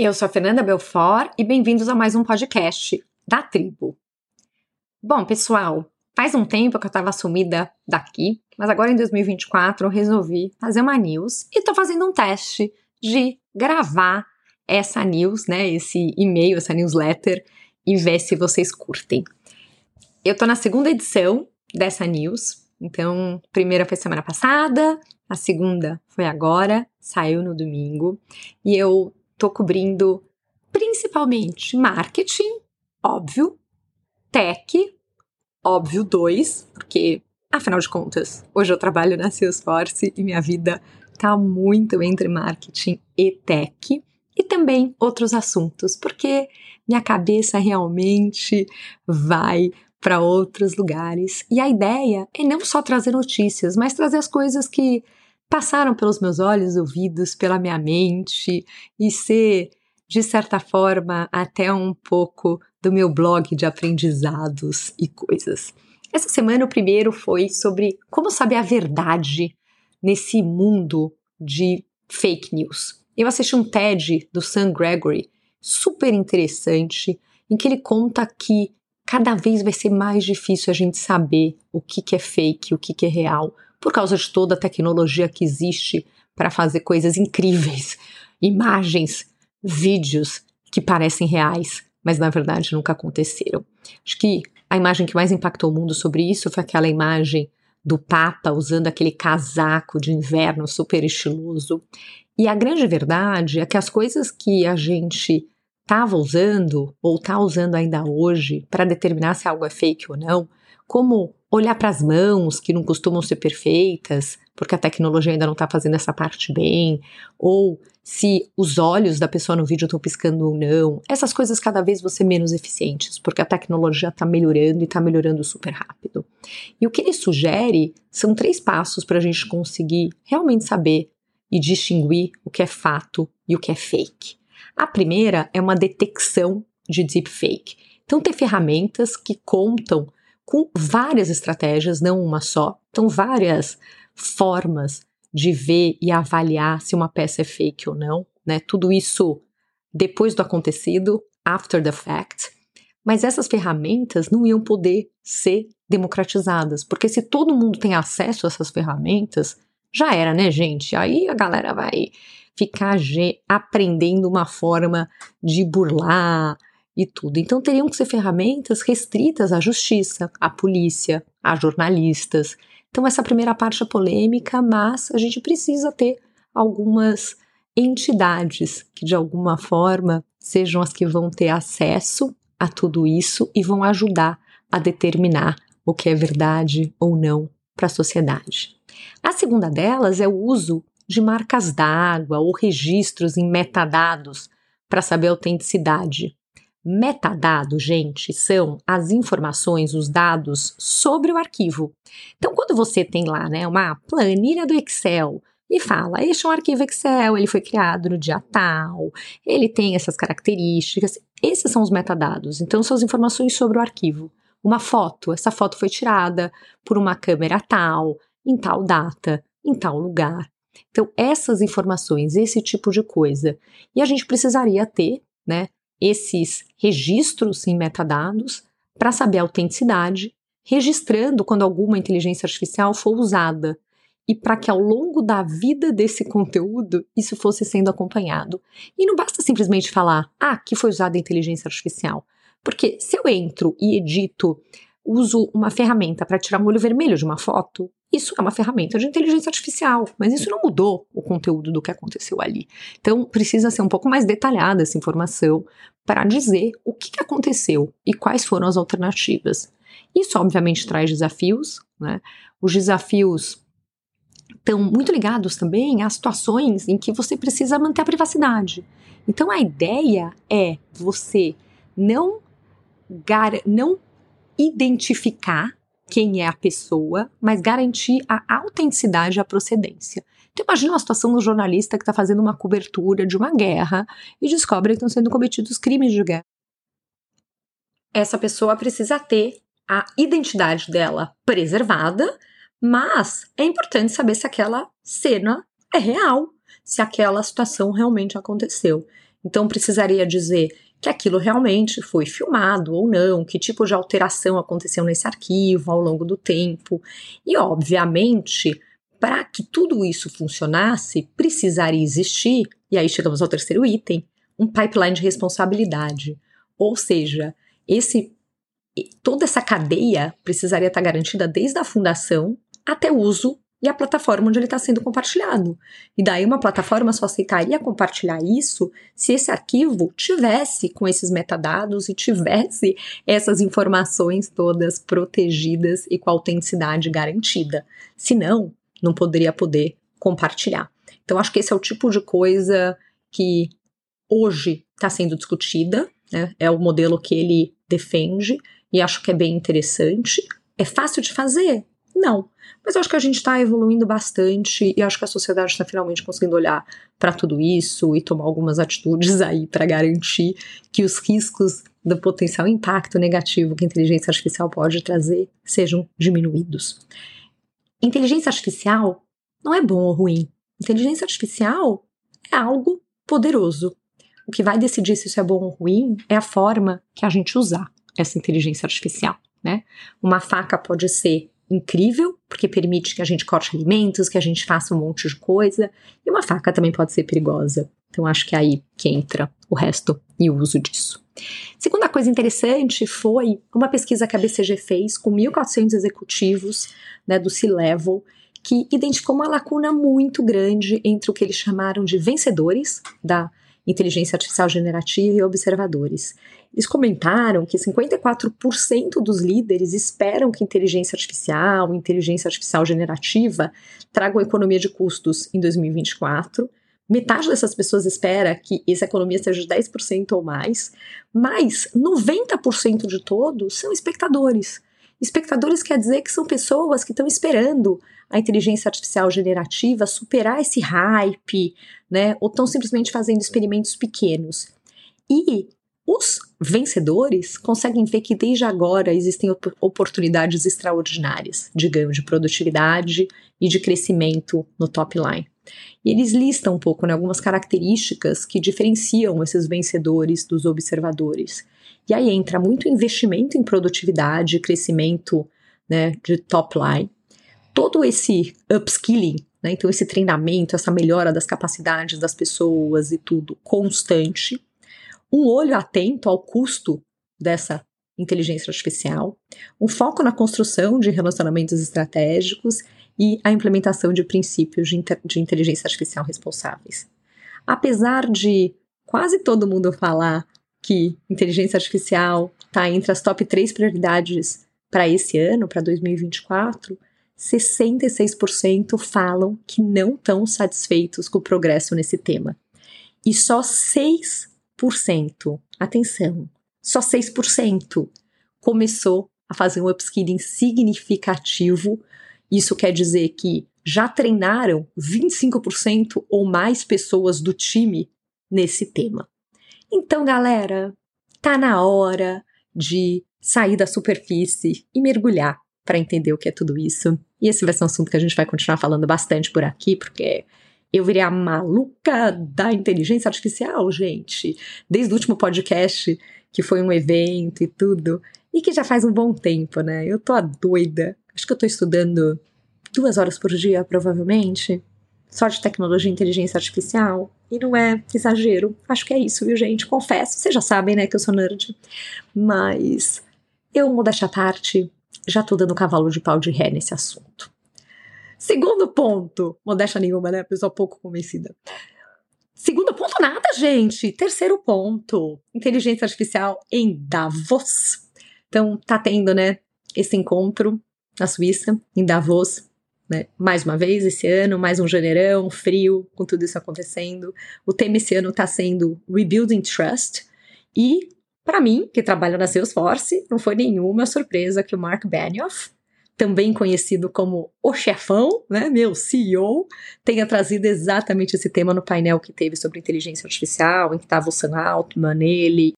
Eu sou a Fernanda Belfort e bem-vindos a mais um podcast da Tribo. Bom, pessoal, faz um tempo que eu estava sumida daqui, mas agora em 2024 eu resolvi fazer uma news e estou fazendo um teste de gravar essa news, né, esse e-mail, essa newsletter e ver se vocês curtem. Eu tô na segunda edição dessa news, então, primeira foi semana passada, a segunda foi agora, saiu no domingo, e eu tô cobrindo principalmente marketing, óbvio, tech, óbvio dois, porque afinal de contas, hoje eu trabalho na Salesforce e minha vida tá muito entre marketing e tech e também outros assuntos, porque minha cabeça realmente vai para outros lugares. E a ideia é não só trazer notícias, mas trazer as coisas que passaram pelos meus olhos, ouvidos, pela minha mente e ser, de certa forma, até um pouco do meu blog de aprendizados e coisas. Essa semana o primeiro foi sobre como saber a verdade nesse mundo de fake news. Eu assisti um TED do Sam Gregory, super interessante, em que ele conta que cada vez vai ser mais difícil a gente saber o que, que é fake, o que, que é real, por causa de toda a tecnologia que existe para fazer coisas incríveis, imagens, vídeos que parecem reais, mas na verdade nunca aconteceram. Acho que a imagem que mais impactou o mundo sobre isso foi aquela imagem do Papa usando aquele casaco de inverno super estiloso. E a grande verdade é que as coisas que a gente estava usando ou está usando ainda hoje para determinar se algo é fake ou não, como olhar para as mãos, que não costumam ser perfeitas, porque a tecnologia ainda não está fazendo essa parte bem, ou se os olhos da pessoa no vídeo estão piscando ou não. Essas coisas cada vez vão ser menos eficientes, porque a tecnologia está melhorando e está melhorando super rápido. E o que ele sugere são três passos para a gente conseguir realmente saber e distinguir o que é fato e o que é fake. A primeira é uma detecção de deepfake. Então, tem ferramentas que contam com várias estratégias, não uma só. Então, várias formas de ver e avaliar se uma peça é fake ou não, né? Tudo isso depois do acontecido, after the fact. Mas essas ferramentas não iam poder ser democratizadas, porque se todo mundo tem acesso a essas ferramentas, já era, né, gente? Aí a galera vai ficar aprendendo uma forma de burlar, e tudo. Então teriam que ser ferramentas restritas à justiça, à polícia, a jornalistas. Então essa primeira parte é polêmica, mas a gente precisa ter algumas entidades que de alguma forma sejam as que vão ter acesso a tudo isso e vão ajudar a determinar o que é verdade ou não para a sociedade. A segunda delas é o uso de marcas d'água ou registros em metadados para saber a autenticidade. Metadados, gente, são as informações, os dados sobre o arquivo. Então, quando você tem lá né, uma planilha do Excel e fala, este é um arquivo Excel, ele foi criado no dia tal, ele tem essas características, esses são os metadados. Então, são as informações sobre o arquivo. Uma foto, essa foto foi tirada por uma câmera tal, em tal data, em tal lugar. Então, essas informações, esse tipo de coisa. E a gente precisaria ter, né, esses registros em metadados para saber a autenticidade, registrando quando alguma inteligência artificial for usada e para que ao longo da vida desse conteúdo isso fosse sendo acompanhado. E não basta simplesmente falar, ah, que foi usada a inteligência artificial. Porque se eu entro e edito, uso uma ferramenta para tirar um olho vermelho de uma foto, isso é uma ferramenta de inteligência artificial, mas isso não mudou o conteúdo do que aconteceu ali. Então, precisa ser um pouco mais detalhada essa informação para dizer o que aconteceu e quais foram as alternativas. Isso, obviamente, traz desafios, né? Os desafios estão muito ligados também a situações em que você precisa manter a privacidade. Então, a ideia é você não, não identificar quem é a pessoa, mas garantir a autenticidade e a procedência. Então imagina uma situação do jornalista que está fazendo uma cobertura de uma guerra e descobre que estão sendo cometidos crimes de guerra. Essa pessoa precisa ter a identidade dela preservada, mas é importante saber se aquela cena é real, se aquela situação realmente aconteceu. Então precisaria dizer que aquilo realmente foi filmado ou não, que tipo de alteração aconteceu nesse arquivo ao longo do tempo. E, obviamente, para que tudo isso funcionasse, precisaria existir, e aí chegamos ao terceiro item, um pipeline de responsabilidade. Ou seja, esse toda essa cadeia precisaria estar garantida desde a fundação até o uso e a plataforma onde ele está sendo compartilhado. E daí uma plataforma só aceitaria compartilhar isso se esse arquivo tivesse com esses metadados e tivesse essas informações todas protegidas e com autenticidade garantida. Senão, não poderia poder compartilhar. Então acho que esse é o tipo de coisa que hoje está sendo discutida, né? é o modelo que ele defende e acho que é bem interessante. É fácil de fazer? Não. Mas eu acho que a gente está evoluindo bastante e acho que a sociedade está finalmente conseguindo olhar para tudo isso e tomar algumas atitudes aí para garantir que os riscos do potencial impacto negativo que a inteligência artificial pode trazer sejam diminuídos. Inteligência artificial não é bom ou ruim. Inteligência artificial é algo poderoso. O que vai decidir se isso é bom ou ruim é a forma que a gente usar essa inteligência artificial, né? Uma faca pode ser incrível, porque permite que a gente corte alimentos, que a gente faça um monte de coisa, e uma faca também pode ser perigosa. Então acho que é aí que entra o resto e o uso disso. Segunda coisa interessante foi uma pesquisa que a BCG fez com 1.400 executivos né, do C-Level, que identificou uma lacuna muito grande entre o que eles chamaram de vencedores da inteligência artificial generativa e observadores. Eles comentaram que 54% dos líderes esperam que inteligência artificial, inteligência artificial generativa tragam economia de custos em 2024. Metade dessas pessoas espera que essa economia seja de 10% ou mais, mas 90% de todos são espectadores. Espectadores quer dizer que são pessoas que estão esperando a inteligência artificial generativa superar esse hype, né? Ou estão simplesmente fazendo experimentos pequenos. E os vencedores conseguem ver que desde agora existem op oportunidades extraordinárias de ganho de produtividade e de crescimento no top line. E eles listam um pouco né, algumas características que diferenciam esses vencedores dos observadores. E aí entra muito investimento em produtividade, crescimento né, de top line, todo esse upskilling, né, então esse treinamento, essa melhora das capacidades das pessoas e tudo constante, um olho atento ao custo dessa inteligência artificial, um foco na construção de relacionamentos estratégicos e a implementação de princípios de, de inteligência artificial responsáveis. Apesar de quase todo mundo falar que inteligência artificial está entre as top 3 prioridades para esse ano, para 2024, 66% falam que não estão satisfeitos com o progresso nesse tema. E só 6%, atenção, só 6% começou a fazer um upskilling significativo. Isso quer dizer que já treinaram 25% ou mais pessoas do time nesse tema. Então, galera, tá na hora de sair da superfície e mergulhar para entender o que é tudo isso. E esse vai ser um assunto que a gente vai continuar falando bastante por aqui, porque eu virei a maluca da inteligência artificial, gente. Desde o último podcast, que foi um evento e tudo, e que já faz um bom tempo, né? Eu tô a doida. Acho que eu tô estudando duas horas por dia, provavelmente só de tecnologia e inteligência artificial. E não é exagero. Acho que é isso, viu, gente? Confesso. Vocês já sabem, né, que eu sou nerd. Mas eu, modéstia à parte, já tô dando cavalo de pau de ré nesse assunto. Segundo ponto, modéstia nenhuma, né? Pessoa pouco convencida. Segundo ponto, nada, gente. Terceiro ponto, inteligência artificial em Davos. Então, tá tendo, né, esse encontro na Suíça, em Davos, né? Mais uma vez, esse ano, mais um janeirão, frio, com tudo isso acontecendo. O tema esse ano está sendo Rebuilding Trust. E, para mim, que trabalho na Salesforce, não foi nenhuma surpresa que o Mark Benioff, também conhecido como o chefão, né, meu CEO, tenha trazido exatamente esse tema no painel que teve sobre inteligência artificial, em que estava o Sam Altman, ele.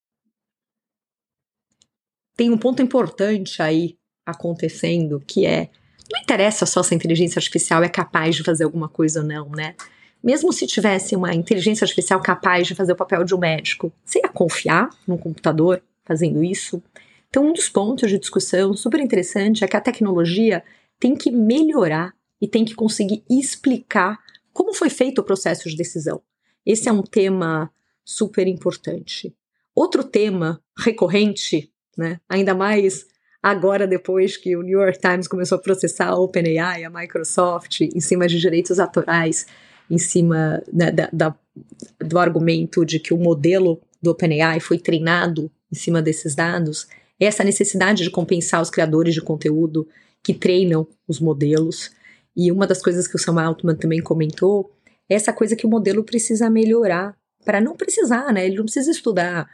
Tem um ponto importante aí acontecendo, que é não interessa só se a inteligência artificial é capaz de fazer alguma coisa ou não, né? mesmo se tivesse uma inteligência artificial capaz de fazer o papel de um médico, você ia confiar num computador fazendo isso? Então, um dos pontos de discussão super interessante é que a tecnologia tem que melhorar e tem que conseguir explicar como foi feito o processo de decisão. Esse é um tema super importante. Outro tema recorrente, né, ainda mais agora depois que o New York Times começou a processar a OpenAI, a Microsoft, em cima de direitos autorais, em cima né, da, da, do argumento de que o modelo do OpenAI foi treinado em cima desses dados, essa necessidade de compensar os criadores de conteúdo que treinam os modelos. E uma das coisas que o Sam Altman também comentou é essa coisa que o modelo precisa melhorar para não precisar, né? Ele não precisa estudar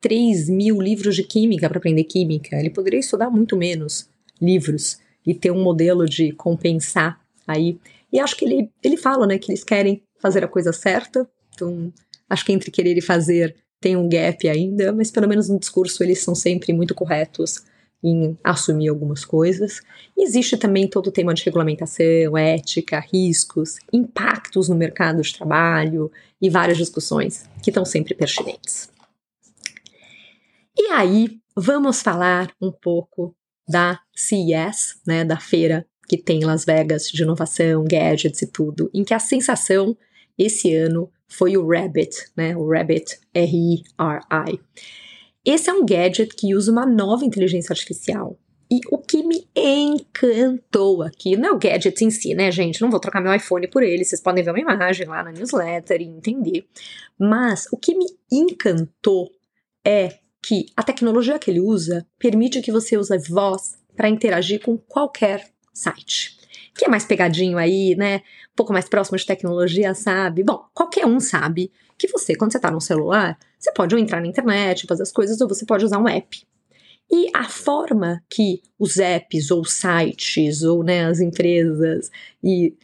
3 mil livros de química para aprender química. Ele poderia estudar muito menos livros e ter um modelo de compensar aí. E acho que ele, ele fala, né, que eles querem fazer a coisa certa. Então, acho que entre querer e fazer tem um gap ainda, mas pelo menos no discurso eles são sempre muito corretos em assumir algumas coisas. Existe também todo o tema de regulamentação, ética, riscos, impactos no mercado de trabalho e várias discussões que estão sempre pertinentes. E aí, vamos falar um pouco da CES, né, da feira que tem em Las Vegas de inovação, gadgets e tudo, em que a sensação esse ano foi o Rabbit, né, o Rabbit R-E-R-I. Esse é um gadget que usa uma nova inteligência artificial. E o que me encantou aqui, não é o gadget em si, né, gente? Não vou trocar meu iPhone por ele, vocês podem ver uma imagem lá na newsletter e entender. Mas o que me encantou é que a tecnologia que ele usa permite que você use voz para interagir com qualquer site. Que é mais pegadinho aí, né? Um pouco mais próximo de tecnologia, sabe? Bom, qualquer um sabe que você, quando você está no celular, você pode ou entrar na internet, fazer as coisas, ou você pode usar um app. E a forma que os apps ou sites ou né, as empresas e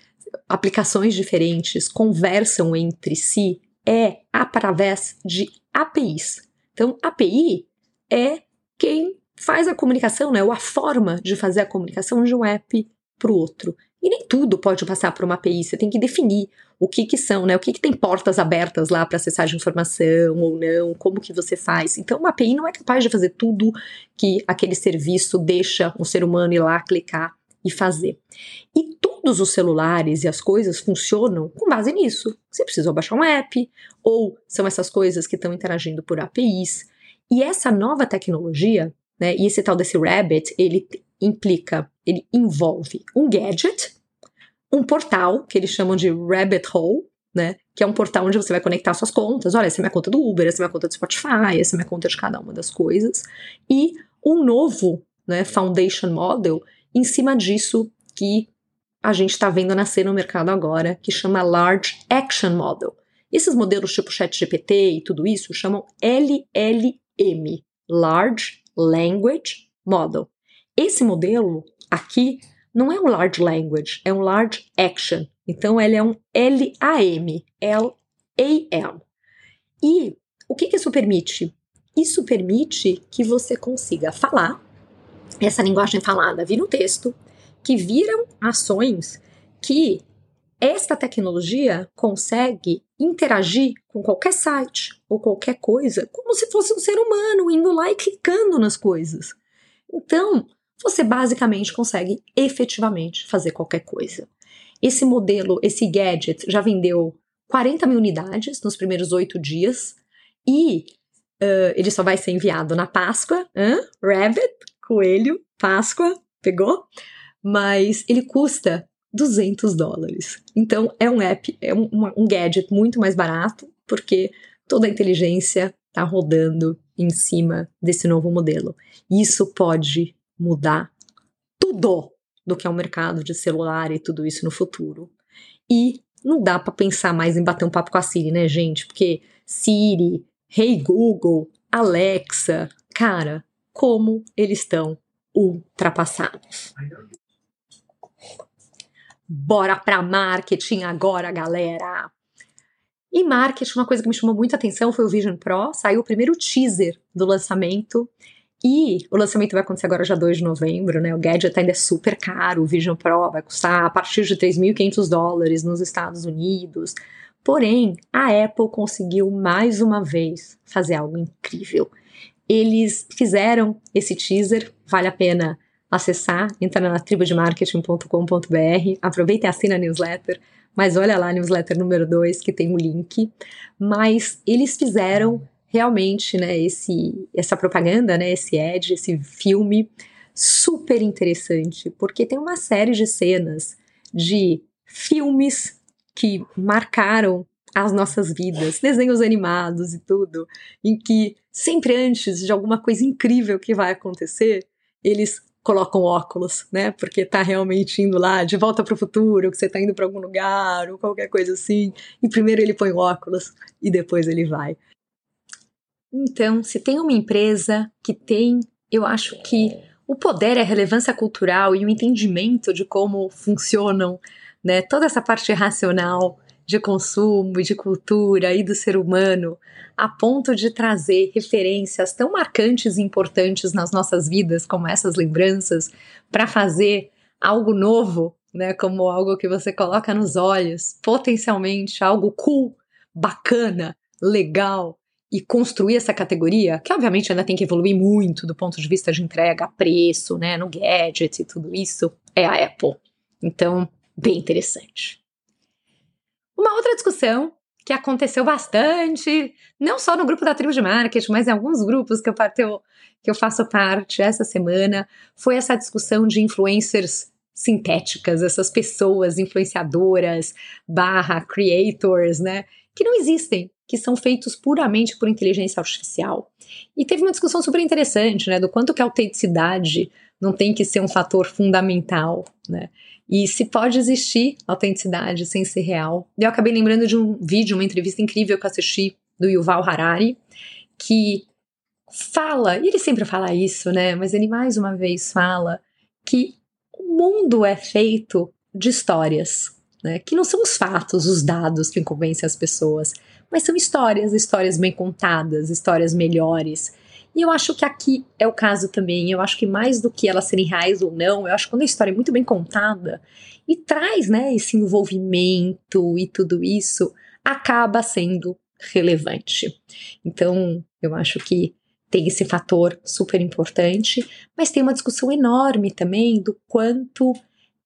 aplicações diferentes conversam entre si é através de APIs. Então, API é quem faz a comunicação, né, ou a forma de fazer a comunicação de um app para o outro. E nem tudo pode passar por uma API, você tem que definir o que que são, né? O que que tem portas abertas lá para acessar de informação ou não, como que você faz. Então, uma API não é capaz de fazer tudo que aquele serviço deixa um ser humano ir lá clicar e fazer. E todos os celulares e as coisas funcionam com base nisso. Você precisa baixar um app, ou são essas coisas que estão interagindo por APIs. E essa nova tecnologia, né, e esse tal desse Rabbit, ele implica, ele envolve um gadget, um portal, que eles chamam de Rabbit Hole, né? Que é um portal onde você vai conectar suas contas. Olha, essa é minha conta do Uber, essa é minha conta do Spotify, essa é minha conta de cada uma das coisas. E um novo né, Foundation Model em cima disso que a gente está vendo nascer no mercado agora, que chama Large Action Model. Esses modelos tipo ChatGPT e tudo isso chamam LLM, Large Language Model. Esse modelo aqui não é um Large Language, é um Large Action. Então ele é um LAM, L-A-M. E o que, que isso permite? Isso permite que você consiga falar essa linguagem falada vira um texto, que viram ações que esta tecnologia consegue interagir com qualquer site ou qualquer coisa como se fosse um ser humano indo lá e clicando nas coisas. Então, você basicamente consegue efetivamente fazer qualquer coisa. Esse modelo, esse gadget, já vendeu 40 mil unidades nos primeiros oito dias e uh, ele só vai ser enviado na Páscoa? Rabbit, coelho, Páscoa, pegou? Mas ele custa 200 dólares. Então é um app, é um, um gadget muito mais barato, porque toda a inteligência está rodando em cima desse novo modelo. Isso pode mudar tudo do que é o mercado de celular e tudo isso no futuro. E não dá para pensar mais em bater um papo com a Siri, né, gente? Porque Siri, Hey Google, Alexa, cara, como eles estão ultrapassados. Bora para marketing agora, galera! E marketing, uma coisa que me chamou muita atenção foi o Vision Pro. Saiu o primeiro teaser do lançamento E o lançamento vai acontecer agora já 2 de novembro, né? O gadget ainda é super caro, o Vision Pro vai custar a partir de 3.500 dólares nos Estados Unidos. Porém, a Apple conseguiu mais uma vez fazer algo incrível. Eles fizeram esse teaser, vale a pena acessar, entrar na tribudemarketing.com.br, aproveita e assina a newsletter, mas olha lá a newsletter número 2 que tem o um link. Mas eles fizeram realmente, né, esse, essa propaganda, né, esse ad, esse filme super interessante, porque tem uma série de cenas de filmes que marcaram as nossas vidas, desenhos animados e tudo, em que sempre antes de alguma coisa incrível que vai acontecer, eles colocam óculos, né? Porque tá realmente indo lá de volta para o futuro, que você tá indo para algum lugar ou qualquer coisa assim. E primeiro ele põe óculos e depois ele vai. Então, se tem uma empresa que tem, eu acho que o poder, a relevância cultural e o entendimento de como funcionam, né, toda essa parte racional de consumo e de cultura e do ser humano, a ponto de trazer referências tão marcantes e importantes nas nossas vidas, como essas lembranças, para fazer algo novo, né, como algo que você coloca nos olhos, potencialmente algo cool, bacana, legal, e construir essa categoria, que obviamente ainda tem que evoluir muito do ponto de vista de entrega, preço, né, no gadget e tudo isso, é a Apple. Então, bem interessante. Uma outra discussão que aconteceu bastante, não só no grupo da tribo de marketing, mas em alguns grupos que eu, que eu faço parte essa semana, foi essa discussão de influencers sintéticas, essas pessoas influenciadoras barra creators, né, que não existem, que são feitos puramente por inteligência artificial. E teve uma discussão super interessante, né, do quanto que a autenticidade não tem que ser um fator fundamental, né? E se pode existir autenticidade sem ser real. Eu acabei lembrando de um vídeo, uma entrevista incrível que eu assisti do Yuval Harari, que fala, e ele sempre fala isso, né? Mas ele mais uma vez fala que o mundo é feito de histórias, né? Que não são os fatos, os dados que convencem as pessoas, mas são histórias, histórias bem contadas, histórias melhores. E eu acho que aqui é o caso também. Eu acho que mais do que elas serem reais ou não, eu acho que quando a história é muito bem contada e traz, né, esse envolvimento e tudo isso, acaba sendo relevante. Então, eu acho que tem esse fator super importante, mas tem uma discussão enorme também do quanto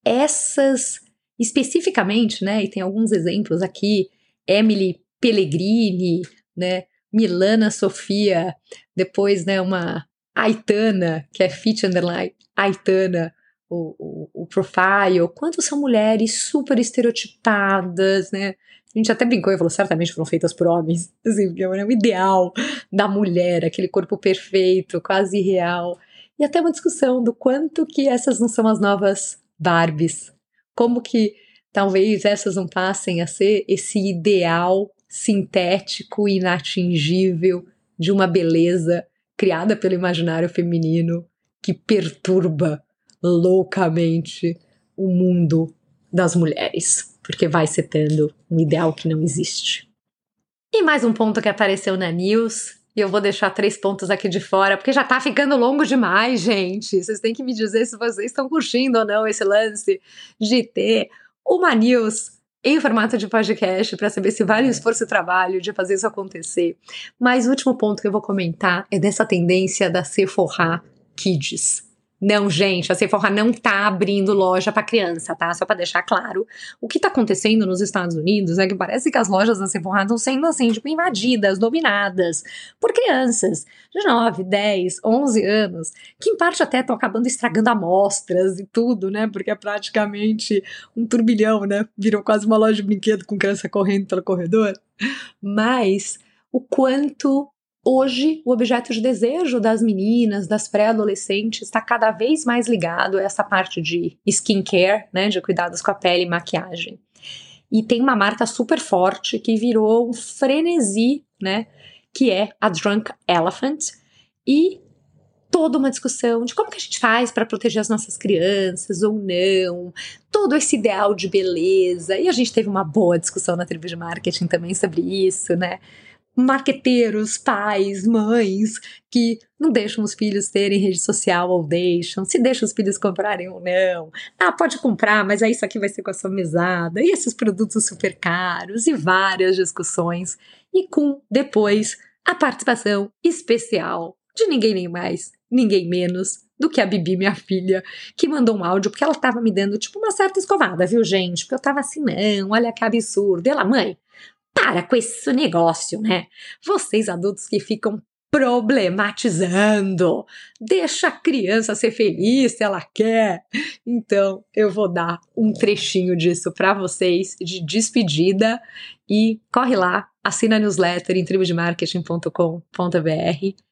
essas especificamente, né, e tem alguns exemplos aqui, Emily Pellegrini, né, Milana Sofia, depois, né, uma Aitana, que é Fit Underline Aitana, o, o, o profile, quanto são mulheres super estereotipadas, né? A gente até brincou e falou, certamente foram feitas por homens, assim, porque é o ideal da mulher, aquele corpo perfeito, quase real. E até uma discussão do quanto que essas não são as novas Barbies. Como que talvez essas não passem a ser esse ideal sintético e inatingível de uma beleza criada pelo imaginário feminino que perturba loucamente o mundo das mulheres, porque vai setando um ideal que não existe. E mais um ponto que apareceu na news, e eu vou deixar três pontos aqui de fora, porque já tá ficando longo demais, gente. Vocês têm que me dizer se vocês estão curtindo ou não esse lance de ter uma news em formato de podcast para saber se vale o esforço e trabalho de fazer isso acontecer. Mas o último ponto que eu vou comentar é dessa tendência da Sephora Kids. Não, gente, a Sephora não tá abrindo loja para criança, tá? Só para deixar claro. O que tá acontecendo nos Estados Unidos é que parece que as lojas da Sephora estão sendo assim, tipo, invadidas, dominadas por crianças de 9, 10, 11 anos, que em parte até estão acabando estragando amostras e tudo, né? Porque é praticamente um turbilhão, né? Virou quase uma loja de brinquedo com criança correndo pelo corredor. Mas o quanto Hoje, o objeto de desejo das meninas, das pré-adolescentes, está cada vez mais ligado a essa parte de skincare, né, de cuidados com a pele e maquiagem. E tem uma marca super forte que virou um frenesi, né, que é a Drunk Elephant, e toda uma discussão de como que a gente faz para proteger as nossas crianças ou não, todo esse ideal de beleza. E a gente teve uma boa discussão na tribo de marketing também sobre isso, né? Marqueteiros, pais, mães que não deixam os filhos terem rede social ou deixam, se deixam os filhos comprarem ou não. Ah, pode comprar, mas aí isso aqui vai ser com a sua mesada. E esses produtos super caros e várias discussões. E com depois a participação especial de ninguém nem mais, ninguém menos do que a Bibi, minha filha, que mandou um áudio porque ela tava me dando tipo uma certa escovada, viu, gente? Porque eu tava assim, não, olha que absurdo. Ela, mãe, para com esse negócio, né? Vocês adultos que ficam problematizando. Deixa a criança ser feliz se ela quer. Então, eu vou dar um trechinho disso para vocês de despedida e corre lá, assina a newsletter em tribudemarketing.com.br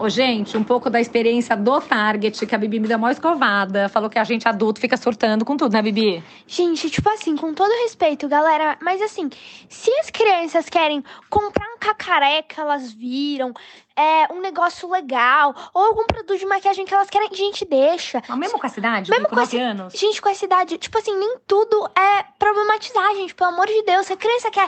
Ô, gente, um pouco da experiência do Target, que a Bibi me deu uma escovada. Falou que a gente adulto fica surtando com tudo, né, Bibi? Gente, tipo assim, com todo respeito, galera, mas assim, se as crianças querem comprar um cacaré que elas viram, é, um negócio legal, ou algum produto de maquiagem que elas querem, gente, deixa. Mas mesmo com a cidade, mesmo com, com anos? Gente, com a cidade, tipo assim, nem tudo é problematizar, gente, pelo amor de Deus. Se a criança quer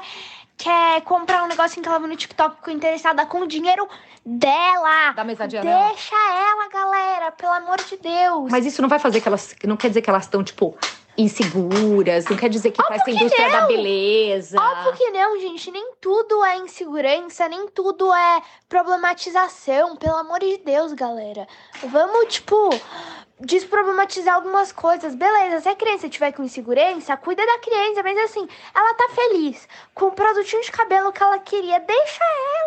quer comprar um negocinho que ela viu no TikTok ficou interessada com o dinheiro dela. Da mesadinha Deixa ela, galera, pelo amor de Deus. Mas isso não vai fazer que elas. Não quer dizer que elas estão, tipo, inseguras, não quer dizer que Óbvio faz a indústria não. da beleza. Óbvio que não, gente. Nem tudo é insegurança, nem tudo é problematização. Pelo amor de Deus, galera. Vamos, tipo desproblematizar algumas coisas. Beleza, se a criança tiver com insegurança, cuida da criança, mas assim, ela tá feliz com o produtinho de cabelo que ela queria, deixa ela.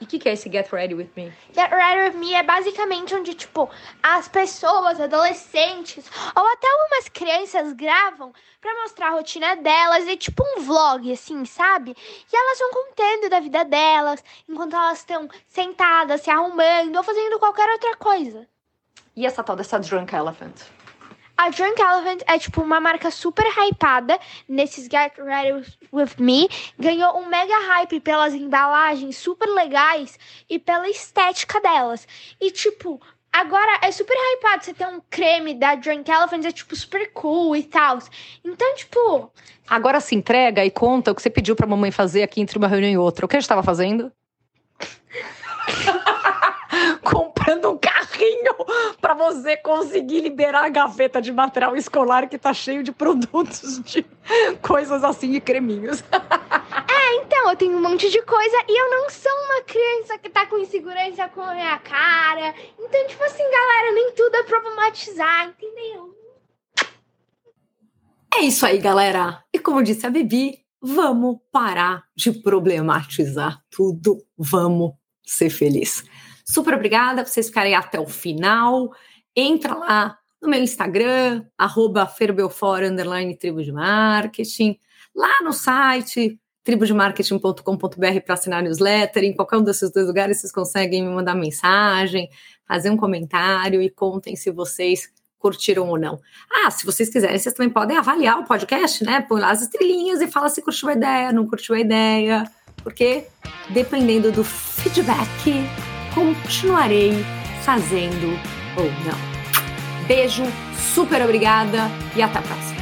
E o que, que é esse Get Ready With Me? Get Ready With Me é basicamente onde, tipo, as pessoas, adolescentes, ou até algumas crianças gravam pra mostrar a rotina delas, é tipo um vlog, assim, sabe? E elas vão contando da vida delas, enquanto elas estão sentadas, se arrumando, ou fazendo qualquer outra coisa. E essa tal dessa Drunk Elephant? A Drunk Elephant é tipo uma marca super hypada nesses Get Ready With Me. Ganhou um mega hype pelas embalagens super legais e pela estética delas. E tipo, agora é super hypado você ter um creme da Drunk Elephant, é tipo super cool e tal. Então, tipo. Agora se entrega e conta o que você pediu pra mamãe fazer aqui entre uma reunião e outra. O que a gente tava fazendo? comprando um carrinho para você conseguir liberar a gaveta de material escolar que tá cheio de produtos de coisas assim e creminhos. É, então, eu tenho um monte de coisa e eu não sou uma criança que tá com insegurança com a minha cara. Então, tipo assim, galera, nem tudo é problematizar, entendeu? É isso aí, galera. E como disse a Bibi, vamos parar de problematizar tudo. Vamos ser felizes. Super obrigada por vocês ficarem até o final. Entra lá no meu Instagram, arroba ferbelfora, underline tribo de marketing. Lá no site, tribudemarketing.com.br para assinar newsletter. Em qualquer um desses dois lugares, vocês conseguem me mandar mensagem, fazer um comentário e contem se vocês curtiram ou não. Ah, se vocês quiserem, vocês também podem avaliar o podcast, né? Põe lá as estrelinhas e fala se curtiu a ideia, não curtiu a ideia. Porque dependendo do feedback, continuarei fazendo ou não. Beijo, super obrigada e até a próxima.